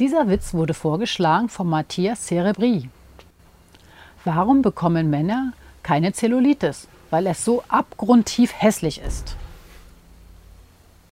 Dieser Witz wurde vorgeschlagen von Matthias Cerebri. Warum bekommen Männer keine Zellulitis? Weil es so abgrundtief hässlich ist.